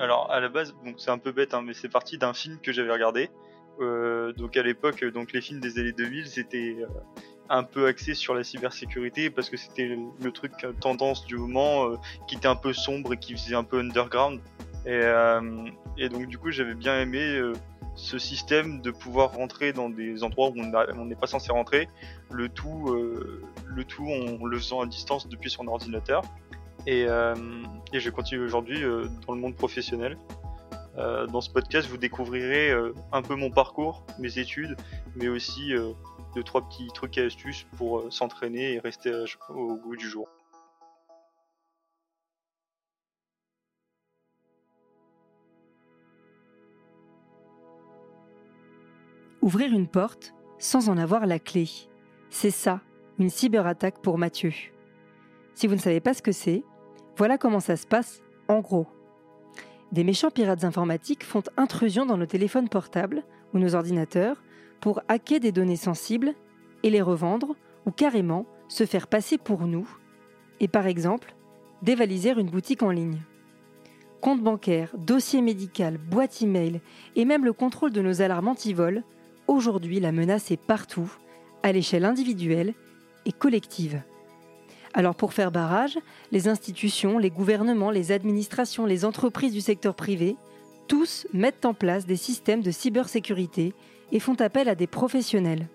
Alors à la base, bon, c'est un peu bête, hein, mais c'est parti d'un film que j'avais regardé. Euh, donc à l'époque, donc les films des années 2000, c'était euh, un peu axé sur la cybersécurité parce que c'était le, truc euh, tendance du moment euh, qui était un peu sombre et qui faisait un peu underground. Et, euh, et donc du coup, j'avais bien aimé ce système de pouvoir rentrer dans des endroits où on n'est pas censé rentrer, le tout, le tout en le faisant à distance depuis son ordinateur. Et, et je continue aujourd'hui dans le monde professionnel. Euh, dans ce podcast, vous découvrirez euh, un peu mon parcours, mes études, mais aussi euh, deux trois petits trucs et astuces pour s'entraîner et rester au goût du jour. Ouvrir une porte sans en avoir la clé. C'est ça, une cyberattaque pour Mathieu. Si vous ne savez pas ce que c'est, voilà comment ça se passe en gros. Des méchants pirates informatiques font intrusion dans nos téléphones portables ou nos ordinateurs pour hacker des données sensibles et les revendre ou carrément se faire passer pour nous et par exemple dévaliser une boutique en ligne. Compte bancaire, dossier médical, boîte email et même le contrôle de nos alarmes anti-vol, aujourd'hui la menace est partout, à l'échelle individuelle et collective. Alors pour faire barrage, les institutions, les gouvernements, les administrations, les entreprises du secteur privé, tous mettent en place des systèmes de cybersécurité et font appel à des professionnels.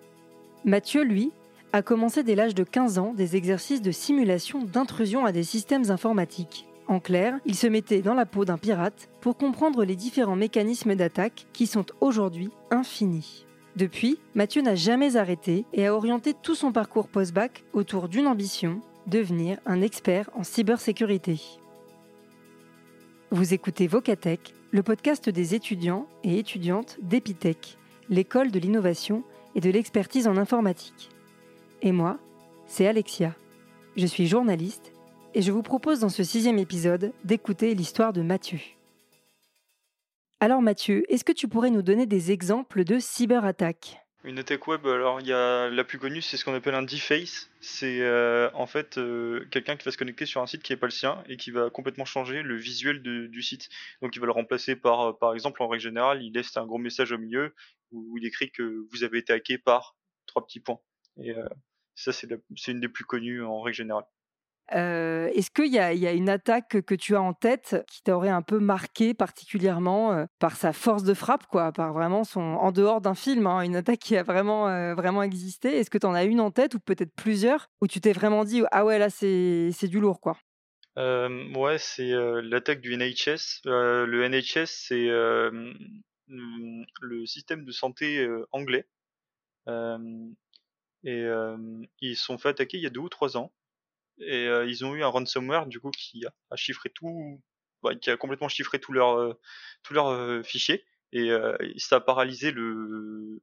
Mathieu, lui, a commencé dès l'âge de 15 ans des exercices de simulation d'intrusion à des systèmes informatiques. En clair, il se mettait dans la peau d'un pirate pour comprendre les différents mécanismes d'attaque qui sont aujourd'hui infinis. Depuis, Mathieu n'a jamais arrêté et a orienté tout son parcours post-bac autour d'une ambition, devenir un expert en cybersécurité. Vous écoutez Vocatech, le podcast des étudiants et étudiantes d'Epitech, l'école de l'innovation et de l'expertise en informatique. Et moi, c'est Alexia. Je suis journaliste et je vous propose dans ce sixième épisode d'écouter l'histoire de Mathieu. Alors Mathieu, est-ce que tu pourrais nous donner des exemples de cyberattaques? Une attaque web, alors il y a la plus connue, c'est ce qu'on appelle un deface. C'est euh, en fait euh, quelqu'un qui va se connecter sur un site qui n'est pas le sien et qui va complètement changer le visuel du site. Donc il va le remplacer par, par exemple, en règle générale, il laisse un gros message au milieu où il écrit que vous avez été hacké par trois petits points. Et euh, ça, c'est une des plus connues en règle générale. Euh, est-ce qu'il y, a une attaque que tu as en tête qui t'aurait un peu marqué particulièrement euh, par sa force de frappe, quoi, par vraiment son en dehors d'un film, hein, une attaque qui a vraiment euh, vraiment existé? Est-ce que tu en as une en tête ou peut-être plusieurs où tu t'es vraiment dit ah ouais là c'est du lourd quoi Ouais, c'est l'attaque du NHS. le NHS c'est le système de santé anglais. Et ils sont fait attaquer il y a deux ou trois ans et euh, ils ont eu un ransomware du coup qui a, chiffré tout, bah, qui a complètement chiffré tous leurs euh, tous leurs euh, fichiers et ça a paralysé le,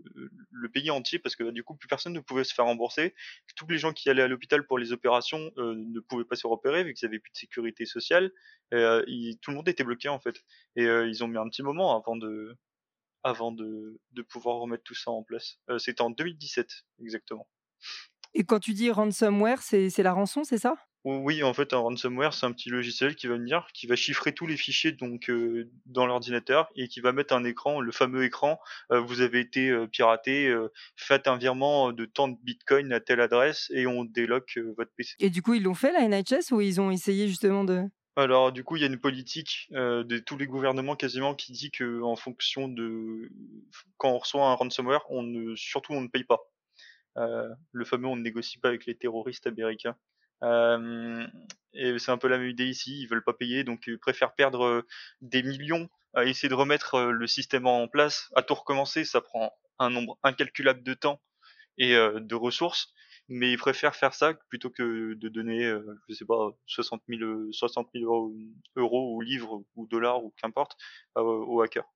le pays entier parce que du coup plus personne ne pouvait se faire rembourser. Tous les gens qui allaient à l'hôpital pour les opérations ne pouvaient pas se repérer vu qu'ils avaient plus de sécurité sociale. Et, tout le monde était bloqué en fait. Et ils ont mis un petit moment avant de avant de, de pouvoir remettre tout ça en place. C'était en 2017 exactement. Et quand tu dis ransomware, c'est la rançon, c'est ça? Oui, en fait, un ransomware, c'est un petit logiciel qui va venir, qui va chiffrer tous les fichiers donc euh, dans l'ordinateur et qui va mettre un écran, le fameux écran. Euh, vous avez été euh, piraté, faites un virement de tant de bitcoin à telle adresse et on déloque votre PC. Et du coup, ils l'ont fait la NHS ou ils ont essayé justement de? Alors du coup, il y a une politique de tous les gouvernements quasiment qui dit que en fonction de quand on reçoit un ransomware, on ne surtout on ne paye pas. Euh, le fameux on ne négocie pas avec les terroristes américains. Euh, et c'est un peu la même idée ici, ils veulent pas payer, donc ils préfèrent perdre euh, des millions à essayer de remettre le système en place, à tout recommencer, ça prend un nombre incalculable de temps et de ressources, mais ils préfèrent faire ça plutôt que de donner, je sais pas, 60 000, 60 000 euros, ou livres ou dollars ou qu'importe aux hackers.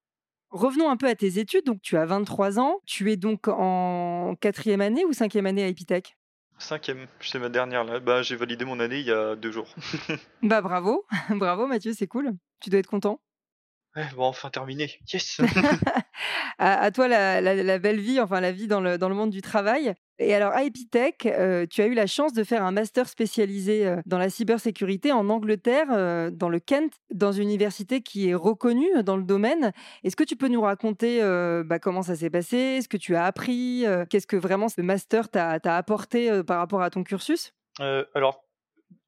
Revenons un peu à tes études. Donc, tu as 23 ans. Tu es donc en quatrième année ou cinquième année à Epitech? Cinquième, c'est ma dernière là. Bah, j'ai validé mon année il y a deux jours. bah bravo, bravo Mathieu, c'est cool. Tu dois être content. Ouais, bon, enfin terminé. Yes. à, toi la, belle vie, enfin la vie dans le, dans le monde du travail. Et alors, à Epitech, euh, tu as eu la chance de faire un master spécialisé euh, dans la cybersécurité en Angleterre, euh, dans le Kent, dans une université qui est reconnue dans le domaine. Est-ce que tu peux nous raconter bah, comment ça s'est passé, ce que tu as appris, qu'est-ce que vraiment ce master t'a apporté par rapport à ton cursus? Alors,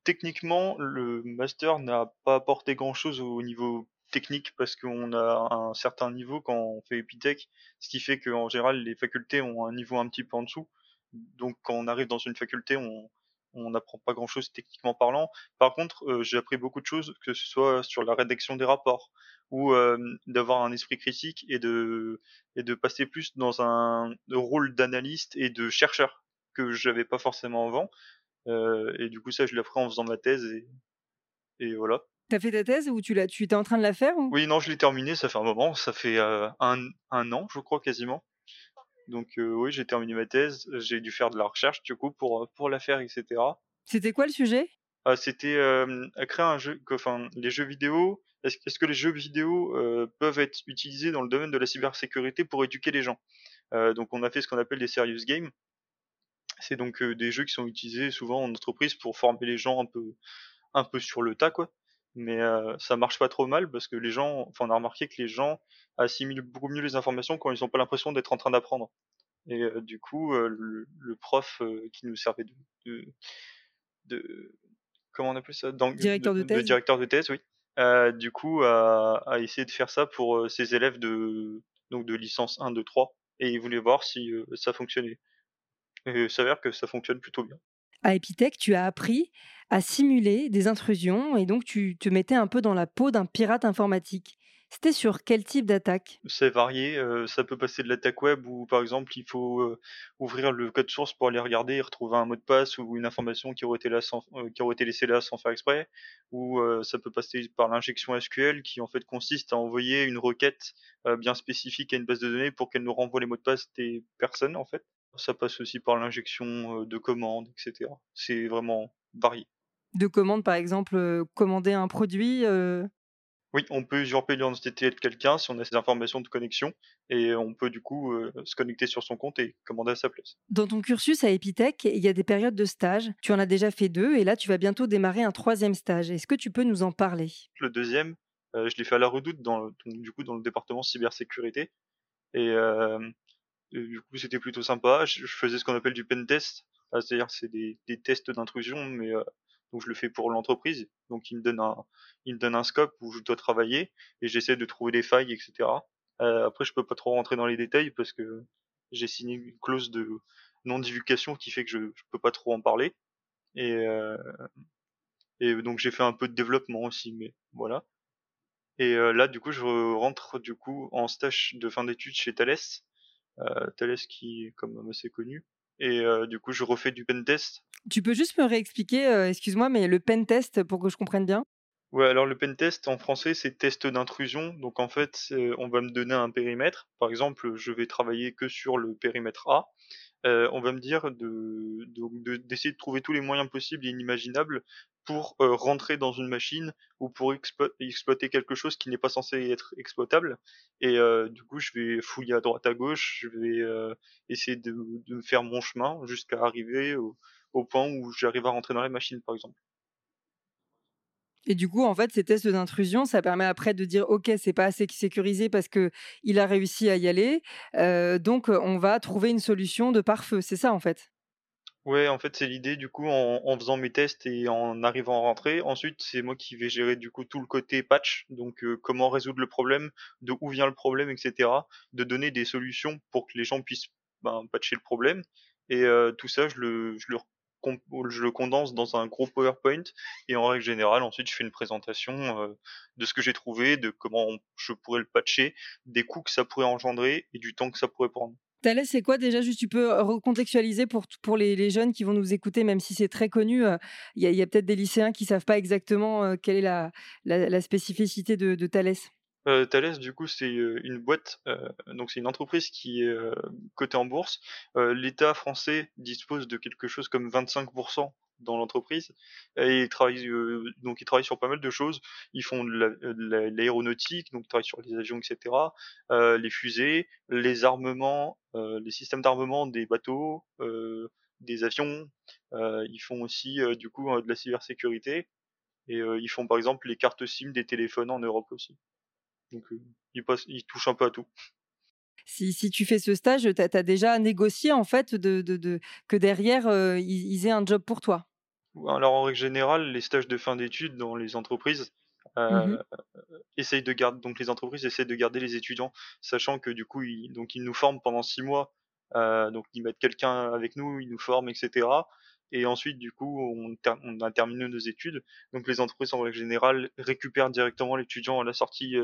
techniquement, le master n'a pas apporté grand-chose au niveau technique parce qu'on a un certain niveau quand on fait Epitech, ce qui fait qu'en général les facultés ont un niveau un petit peu en dessous. Donc quand on arrive dans une faculté, on on n'apprend pas grand-chose techniquement parlant. Par contre, euh, j'ai appris beaucoup de choses, que ce soit sur la rédaction des rapports ou euh, d'avoir un esprit critique et de et de passer plus dans un rôle d'analyste et de chercheur que j'avais pas forcément avant. Euh, et du coup, ça, je l'ai appris en faisant ma thèse et, et voilà. T'as fait ta thèse ou tu l'as, tu étais en train de la faire ou? Oui, non, je l'ai terminée. Ça fait un moment. Ça fait un, un an, je crois quasiment. Donc euh, oui, j'ai terminé ma thèse, j'ai dû faire de la recherche du coup pour pour la faire, etc. C'était quoi le sujet? Ah, C'était euh, créer un jeu, enfin les jeux vidéo. Est-ce que les jeux vidéo euh, peuvent être utilisés dans le domaine de la cybersécurité pour éduquer les gens? Euh, Donc on a fait ce qu'on appelle des serious games. C'est donc des jeux qui sont utilisés souvent en entreprise pour former les gens un peu un peu sur le tas quoi mais euh, ça marche pas trop mal parce que les gens, enfin on a remarqué que les gens assimilent beaucoup mieux les informations quand ils n'ont pas l'impression d'être en train d'apprendre. Et euh, du coup, euh, le, prof qui nous servait de, de, comment on appelle ça, directeur de, thèse, directeur de thèse, oui. du coup, a, a, essayé de faire ça pour ses élèves de donc de licence 1, 2, 3, et il voulait voir si ça fonctionnait. Et il s'avère que ça fonctionne plutôt bien. À Epitech, tu as appris à simuler des intrusions et donc tu te mettais un peu dans la peau d'un pirate informatique. C'était sur quel type d'attaque? C'est varié, euh, ça peut passer de l'attaque web où par exemple il faut euh, ouvrir le code source pour aller regarder et retrouver un mot de passe ou une information qui aurait été, là sans, euh, qui aurait été laissée là sans faire exprès, ou ça peut passer par l'injection SQL qui en fait consiste à envoyer une requête bien spécifique à une base de données pour qu'elle nous renvoie les mots de passe des personnes en fait. Ça passe aussi par l'injection de commandes, etc. C'est vraiment varié de commande, par exemple, commander un produit euh? Oui, on peut usurper l'identité de quelqu'un si on a ces informations de connexion et on peut du coup euh, se connecter sur son compte et commander à sa place. Dans ton cursus à Epitech, il y a des périodes de stage. Tu en as déjà fait deux et là tu vas bientôt démarrer un troisième stage. Est-ce que tu peux nous en parler? Le deuxième, je l'ai fait à la Redoute, dans du coup dans le département cybersécurité et, du coup c'était plutôt sympa. Je, faisais ce qu'on appelle du pen test, c'est-à-dire c'est des, des, tests d'intrusion mais donc je le fais pour l'entreprise. Donc il me donne un, il me donne un scope où je dois travailler et j'essaie de trouver des failles, etc. Euh, après je peux pas trop rentrer dans les détails parce que j'ai signé une clause de non divulgation qui fait que je, je peux pas trop en parler. Et euh, et donc j'ai fait un peu de développement aussi, mais voilà. Et euh, là du coup je rentre du coup en stage de fin d'études chez Thales. Euh, Thales qui comme assez connu et euh, du coup je refais du pen test. Tu peux juste me réexpliquer, euh, excuse-moi, mais le pen test pour que je comprenne bien? Ouais, alors le pen test en français c'est test d'intrusion. Donc en fait, on va me donner un périmètre. Par exemple, je vais travailler que sur le périmètre A. Euh, on va me dire de d'essayer de, trouver tous les moyens possibles et inimaginables pour euh, rentrer dans une machine ou pour exploiter quelque chose qui n'est pas censé être exploitable. Et euh, du coup, je vais fouiller à droite à gauche, je vais euh, essayer de, de, faire mon chemin jusqu'à arriver au, au point où j'arrive à rentrer dans la machine, par exemple. Et du coup, en fait, ces tests d'intrusion, ça permet après de dire, ok, c'est pas assez sécurisé parce que il a réussi à y aller, euh, donc on va trouver une solution de pare-feu. C'est ça, en fait. Ouais, en fait, c'est l'idée, du coup, en, faisant mes tests et en arrivant à rentrer. Ensuite, c'est moi qui vais gérer, du coup, tout le côté patch. Donc, comment résoudre le problème, de où vient le problème, etc. De donner des solutions pour que les gens puissent ben, patcher le problème. Et tout ça, je le, je le, je le condense dans un gros PowerPoint. Et en règle générale, ensuite, je fais une présentation euh, de ce que j'ai trouvé, de comment je pourrais le patcher, des coûts que ça pourrait engendrer et du temps que ça pourrait prendre. Thales, c'est quoi déjà Juste, tu peux recontextualiser pour, pour les, jeunes qui vont nous écouter, même si c'est très connu. Euh, il y a, peut-être des lycéens qui savent pas exactement euh, quelle est la, la, spécificité de, de Thales. Euh, Thales, du coup, c'est une boîte, donc c'est une entreprise qui est cotée en bourse. L'État français dispose de quelque chose comme 25% dans l'entreprise. Et ils travaillent donc ils travaillent sur pas mal de choses. Ils font de l'aéronautique, donc ils travaillent sur les avions, etc. les fusées, les armements, les systèmes d'armement des bateaux, des avions. ils font aussi du coup de la cybersécurité. Et ils font par exemple les cartes SIM des téléphones en Europe aussi. Donc ils, ils touchent un peu à tout si, tu fais ce stage, tu as, déjà négocié en fait de, que derrière, euh, ils, aient un job pour toi? Alors en règle générale, les stages de fin d'études dans les entreprises, euh, mmh essayent de garder, donc les entreprises essaient de garder les étudiants, sachant que du coup, ils, donc ils nous forment pendant six mois, euh, donc ils mettent quelqu'un avec nous, ils nous forment, etc. Et ensuite, du coup, on, on, a terminé nos études. Donc les entreprises en règle générale récupèrent directement l'étudiant à la sortie,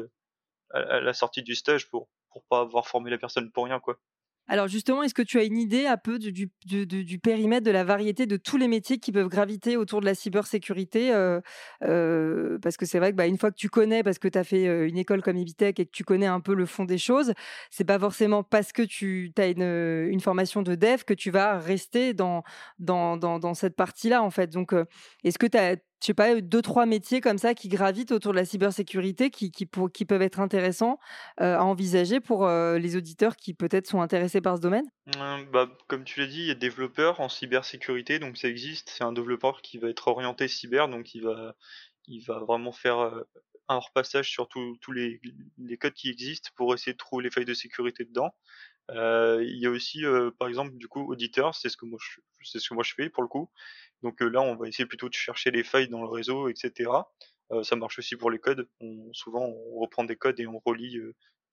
à la sortie du stage pour pour pas avoir formé la personne pour rien, quoi. Alors justement, est-ce que tu as une idée un peu du, du, périmètre, de la variété de tous les métiers qui peuvent graviter autour de la cybersécurité euh, euh, Parce que c'est vrai que bah, une fois que tu connais, parce que tu as fait euh, une école comme Evitech et que tu connais un peu le fond des choses, c'est pas forcément parce que tu as une, une, formation de dev que tu vas rester dans, dans, dans, dans cette partie-là en fait. Donc, est-ce que tu as je sais pas, deux, trois métiers comme ça qui gravitent autour de la cybersécurité qui, qui, qui peuvent être intéressants euh, à envisager pour euh, les auditeurs qui peut-être sont intéressés par ce domaine? Mmh, bah, Comme tu l'as dit, il y a développeurs en cybersécurité, donc ça existe. C'est un développeur qui va être orienté cyber, donc il va, il va vraiment faire euh, un repassage sur tous les, les, codes qui existent pour essayer de trouver les failles de sécurité dedans. Il y a aussi, par exemple, du coup, auditeur, c'est ce que moi je, fais pour le coup. Donc là, on va essayer plutôt de chercher les failles dans le réseau, etc. ça marche aussi pour les codes. souvent, on reprend des codes et on relie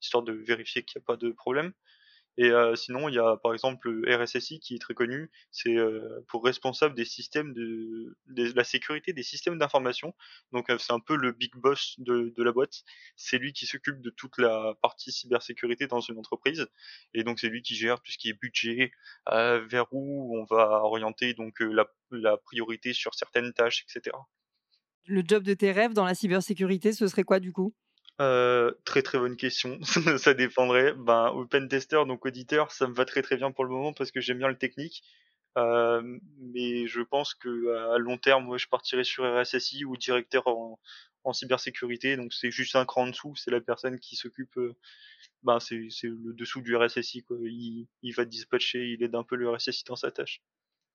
histoire de vérifier qu'il n'y a pas de problème. Et euh, sinon, il y a par exemple le RSSI qui est très connu, c'est euh, pour responsable des systèmes de, la sécurité des systèmes d'information. Donc euh, c'est un peu le big boss de, la boîte. C'est lui qui s'occupe de toute la partie cybersécurité dans une entreprise. Et donc c'est lui qui gère tout ce qui est budget, vers où on va orienter donc la, la priorité sur certaines tâches, etc. Le job de tes rêves dans la cybersécurité, ce serait quoi du coup? Euh, très très bonne question. ça dépendrait. Ben, open tester, donc auditeur, ça me va très très bien pour le moment parce que j'aime bien le technique. Euh, mais je pense que à long terme, moi, je partirai sur RSSI ou directeur en, en cybersécurité. Donc c'est juste un cran en dessous. C'est la personne qui s'occupe. Euh, ben c'est le dessous du RSSI. Quoi. Il, il va dispatcher, il aide un peu le RSSI dans sa tâche.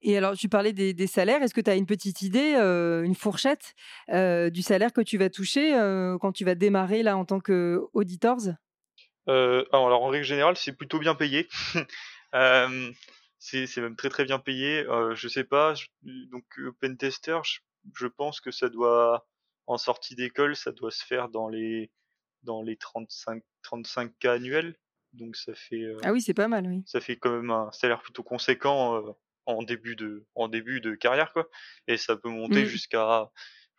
Et alors, tu parlais des, salaires. Est-ce que tu as une petite idée, euh, une fourchette euh, du salaire que tu vas toucher euh, quand tu vas démarrer là en tant qu'auditors alors, en règle générale, c'est plutôt bien payé. c'est même très très bien payé. je sais pas. donc, open tester, je, pense que ça doit, en sortie d'école, ça doit se faire dans les dans les 35 35 k annuels. Donc ça fait. ah oui, c'est pas mal, oui. Ça fait quand même un salaire plutôt conséquent en début de en début de carrière quoi et ça peut monter mmh. jusqu'à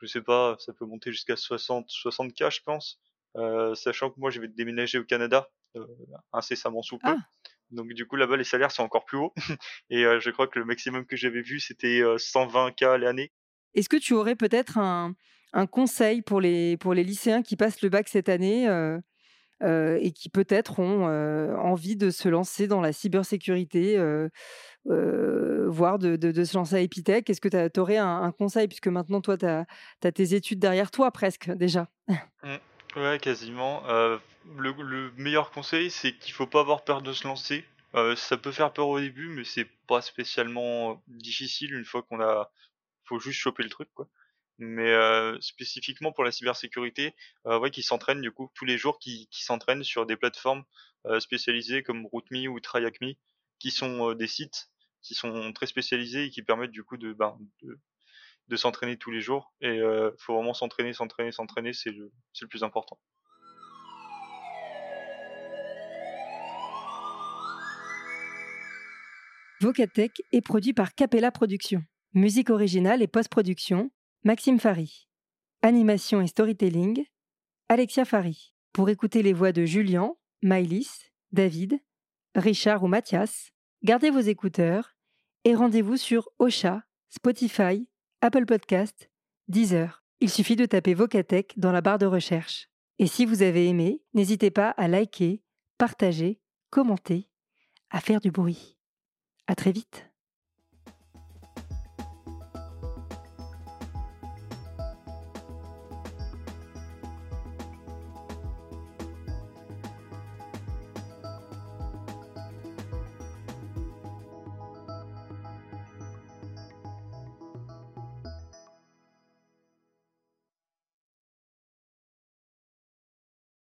je sais pas ça peut monter jusqu'à 60 60 k je pense euh, sachant que moi je vais déménager au Canada euh, incessamment sous peu ah. donc du coup là-bas les salaires sont encore plus hauts et euh, je crois que le maximum que j'avais vu c'était 120 k l'année est-ce que tu aurais peut-être un, un conseil pour les pour les lycéens qui passent le bac cette année euh, et qui peut-être ont euh, envie de se lancer dans la cybersécurité, euh, voire de, se lancer à Epitech. Est-ce que tu aurais un, conseil, puisque maintenant, toi, tu as, tes études derrière toi presque déjà? Mmh. Ouais, quasiment. Le, le, meilleur conseil, c'est qu'il faut pas avoir peur de se lancer. ça peut faire peur au début, mais c'est pas spécialement difficile une fois qu'on a. Faut juste choper le truc, quoi mais euh, spécifiquement pour la cybersécurité, euh, ouais, qui s'entraînent du coup tous les jours, qui, qui s'entraînent sur des plateformes euh, spécialisées comme RootMe ou TryHackMe, qui sont des sites qui sont très spécialisés et qui permettent du coup de, ben, de, s'entraîner tous les jours. Et il faut vraiment s'entraîner, s'entraîner, s'entraîner, c'est le, c'est le plus important. Vocatech est produit par Capella Productions. Musique originale et post-production Maxime Fary. Animation et storytelling, Alexia Fary. Pour écouter les voix de Julien, Maïlis, David, Richard ou Mathias, gardez vos écouteurs et rendez-vous sur Ocha, Spotify, Apple Podcast, Deezer. Il suffit de taper Vocatech dans la barre de recherche. Et si vous avez aimé, n'hésitez pas à liker, partager, commenter, à faire du bruit. À très vite.